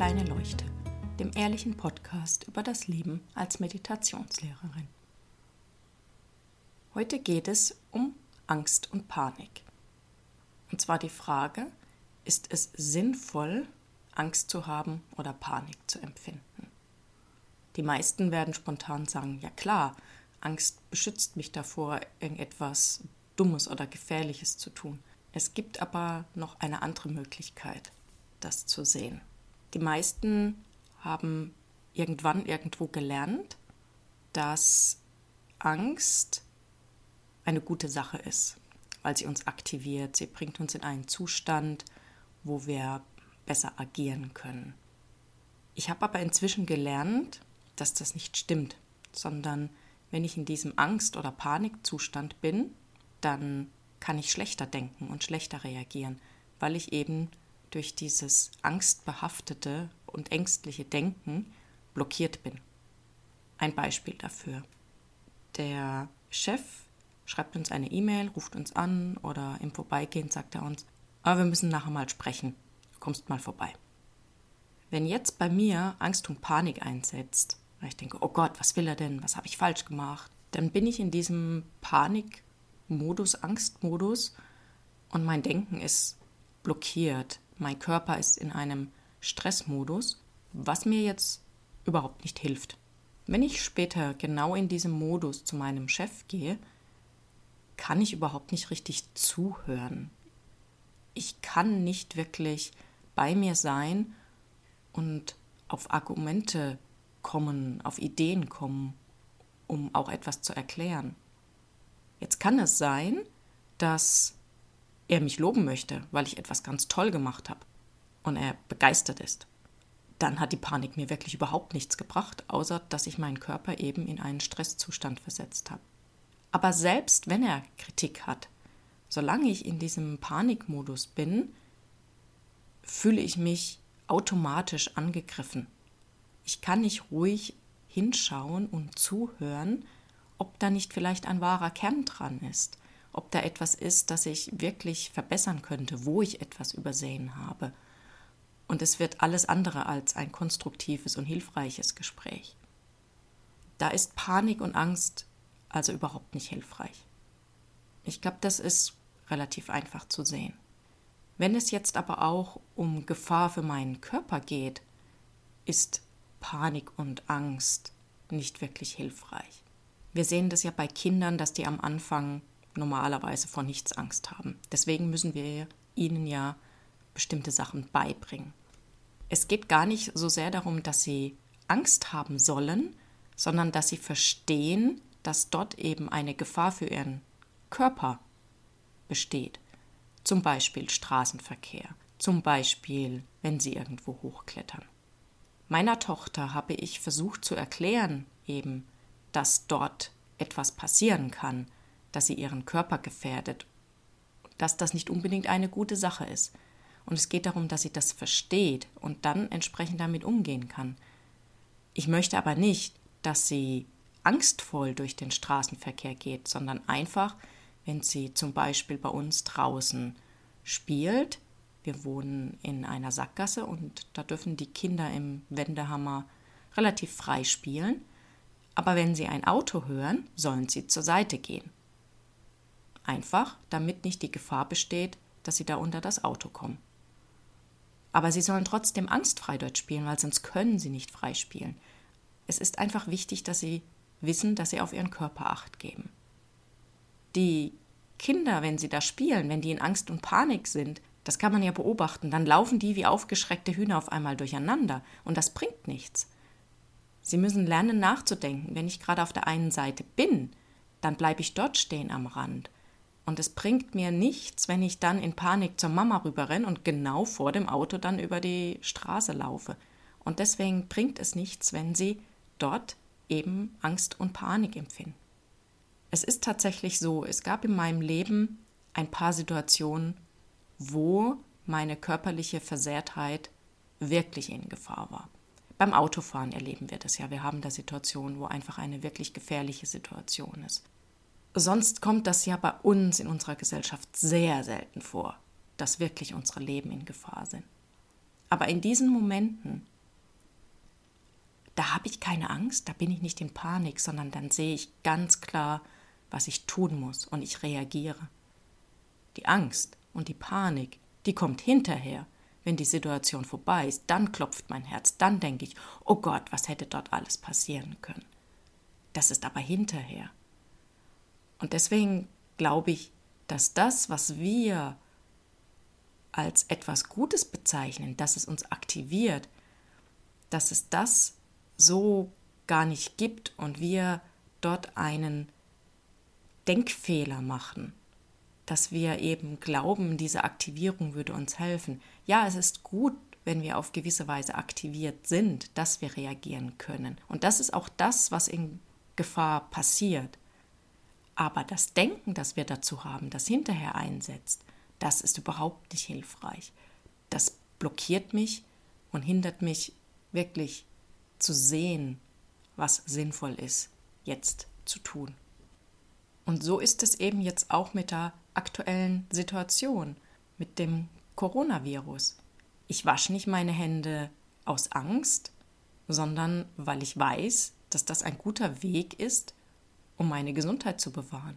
kleine Leuchte, dem ehrlichen Podcast über das Leben als Meditationslehrerin. Heute geht es um Angst und Panik. Und zwar die Frage, ist es sinnvoll, Angst zu haben oder Panik zu empfinden? Die meisten werden spontan sagen, ja klar, Angst beschützt mich davor, irgendetwas Dummes oder Gefährliches zu tun. Es gibt aber noch eine andere Möglichkeit das zu sehen. Die meisten haben irgendwann irgendwo gelernt, dass Angst eine gute Sache ist, weil sie uns aktiviert, sie bringt uns in einen Zustand, wo wir besser agieren können. Ich habe aber inzwischen gelernt, dass das nicht stimmt, sondern wenn ich in diesem Angst- oder Panikzustand bin, dann kann ich schlechter denken und schlechter reagieren, weil ich eben durch dieses angstbehaftete und ängstliche Denken blockiert bin. Ein Beispiel dafür. Der Chef schreibt uns eine E-Mail, ruft uns an oder im Vorbeigehen sagt er uns, aber wir müssen nachher mal sprechen, du kommst mal vorbei. Wenn jetzt bei mir Angst und Panik einsetzt, weil ich denke, oh Gott, was will er denn, was habe ich falsch gemacht, dann bin ich in diesem Panikmodus, Angstmodus und mein Denken ist blockiert mein Körper ist in einem Stressmodus, was mir jetzt überhaupt nicht hilft. Wenn ich später genau in diesem Modus zu meinem Chef gehe, kann ich überhaupt nicht richtig zuhören. Ich kann nicht wirklich bei mir sein und auf Argumente kommen, auf Ideen kommen, um auch etwas zu erklären. Jetzt kann es sein, dass er mich loben möchte, weil ich etwas ganz toll gemacht habe und er begeistert ist, dann hat die Panik mir wirklich überhaupt nichts gebracht, außer dass ich meinen Körper eben in einen Stresszustand versetzt habe. Aber selbst wenn er Kritik hat, solange ich in diesem Panikmodus bin, fühle ich mich automatisch angegriffen. Ich kann nicht ruhig hinschauen und zuhören, ob da nicht vielleicht ein wahrer Kern dran ist ob da etwas ist, das ich wirklich verbessern könnte, wo ich etwas übersehen habe. Und es wird alles andere als ein konstruktives und hilfreiches Gespräch. Da ist Panik und Angst also überhaupt nicht hilfreich. Ich glaube, das ist relativ einfach zu sehen. Wenn es jetzt aber auch um Gefahr für meinen Körper geht, ist Panik und Angst nicht wirklich hilfreich. Wir sehen das ja bei Kindern, dass die am Anfang normalerweise vor nichts Angst haben. Deswegen müssen wir ihnen ja bestimmte Sachen beibringen. Es geht gar nicht so sehr darum, dass sie Angst haben sollen, sondern dass sie verstehen, dass dort eben eine Gefahr für ihren Körper besteht. Zum Beispiel Straßenverkehr, zum Beispiel, wenn sie irgendwo hochklettern. Meiner Tochter habe ich versucht zu erklären, eben, dass dort etwas passieren kann, dass sie ihren Körper gefährdet, dass das nicht unbedingt eine gute Sache ist. Und es geht darum, dass sie das versteht und dann entsprechend damit umgehen kann. Ich möchte aber nicht, dass sie angstvoll durch den Straßenverkehr geht, sondern einfach, wenn sie zum Beispiel bei uns draußen spielt. Wir wohnen in einer Sackgasse und da dürfen die Kinder im Wendehammer relativ frei spielen. Aber wenn sie ein Auto hören, sollen sie zur Seite gehen. Einfach, damit nicht die Gefahr besteht, dass sie da unter das Auto kommen. Aber sie sollen trotzdem angstfrei dort spielen, weil sonst können sie nicht frei spielen. Es ist einfach wichtig, dass sie wissen, dass sie auf ihren Körper acht geben. Die Kinder, wenn sie da spielen, wenn die in Angst und Panik sind, das kann man ja beobachten, dann laufen die wie aufgeschreckte Hühner auf einmal durcheinander und das bringt nichts. Sie müssen lernen nachzudenken. Wenn ich gerade auf der einen Seite bin, dann bleibe ich dort stehen am Rand und es bringt mir nichts, wenn ich dann in Panik zur Mama rüberrenne und genau vor dem Auto dann über die Straße laufe. Und deswegen bringt es nichts, wenn sie dort eben Angst und Panik empfinden. Es ist tatsächlich so, es gab in meinem Leben ein paar Situationen, wo meine körperliche Versehrtheit wirklich in Gefahr war. Beim Autofahren erleben wir das ja. Wir haben da Situationen, wo einfach eine wirklich gefährliche Situation ist. Sonst kommt das ja bei uns in unserer Gesellschaft sehr selten vor, dass wirklich unsere Leben in Gefahr sind. Aber in diesen Momenten, da habe ich keine Angst, da bin ich nicht in Panik, sondern dann sehe ich ganz klar, was ich tun muss und ich reagiere. Die Angst und die Panik, die kommt hinterher. Wenn die Situation vorbei ist, dann klopft mein Herz, dann denke ich, oh Gott, was hätte dort alles passieren können. Das ist aber hinterher. Und deswegen glaube ich, dass das, was wir als etwas Gutes bezeichnen, dass es uns aktiviert, dass es das so gar nicht gibt und wir dort einen Denkfehler machen, dass wir eben glauben, diese Aktivierung würde uns helfen. Ja, es ist gut, wenn wir auf gewisse Weise aktiviert sind, dass wir reagieren können. Und das ist auch das, was in Gefahr passiert. Aber das Denken, das wir dazu haben, das hinterher einsetzt, das ist überhaupt nicht hilfreich. Das blockiert mich und hindert mich wirklich zu sehen, was sinnvoll ist, jetzt zu tun. Und so ist es eben jetzt auch mit der aktuellen Situation, mit dem Coronavirus. Ich wasche nicht meine Hände aus Angst, sondern weil ich weiß, dass das ein guter Weg ist, um meine Gesundheit zu bewahren.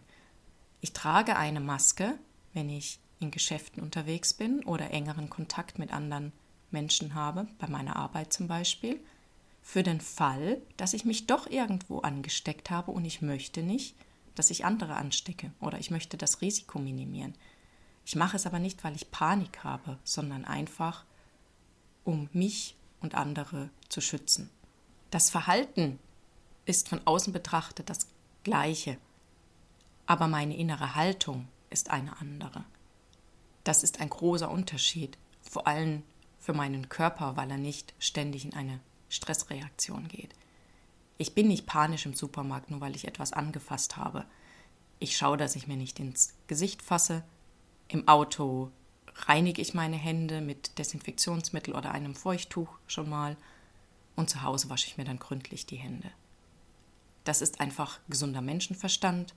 Ich trage eine Maske, wenn ich in Geschäften unterwegs bin oder engeren Kontakt mit anderen Menschen habe, bei meiner Arbeit zum Beispiel, für den Fall, dass ich mich doch irgendwo angesteckt habe und ich möchte nicht, dass ich andere anstecke oder ich möchte das Risiko minimieren. Ich mache es aber nicht, weil ich Panik habe, sondern einfach, um mich und andere zu schützen. Das Verhalten ist von außen betrachtet das gleiche, aber meine innere Haltung ist eine andere. Das ist ein großer Unterschied, vor allem für meinen Körper, weil er nicht ständig in eine Stressreaktion geht. Ich bin nicht panisch im Supermarkt, nur weil ich etwas angefasst habe. Ich schaue, dass ich mir nicht ins Gesicht fasse. Im Auto reinige ich meine Hände mit Desinfektionsmittel oder einem Feuchttuch schon mal. Und zu Hause wasche ich mir dann gründlich die Hände. Das ist einfach gesunder Menschenverstand.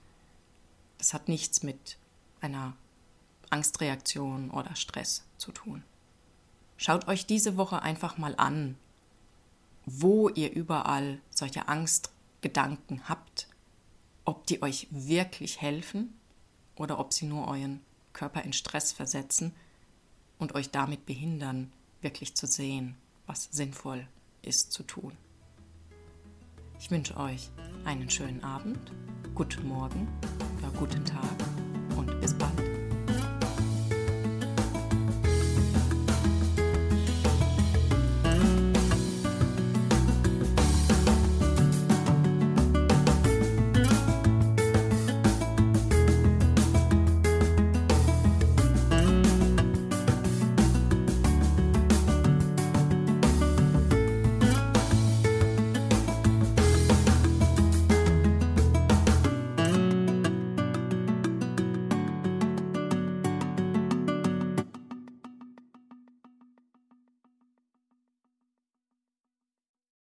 Das hat nichts mit einer Angstreaktion oder Stress zu tun. Schaut euch diese Woche einfach mal an, wo ihr überall solche Angstgedanken habt, ob die euch wirklich helfen oder ob sie nur euren Körper in Stress versetzen und euch damit behindern, wirklich zu sehen, was sinnvoll ist zu tun. Ich wünsche euch einen schönen Abend, guten Morgen oder guten Tag und bis bald.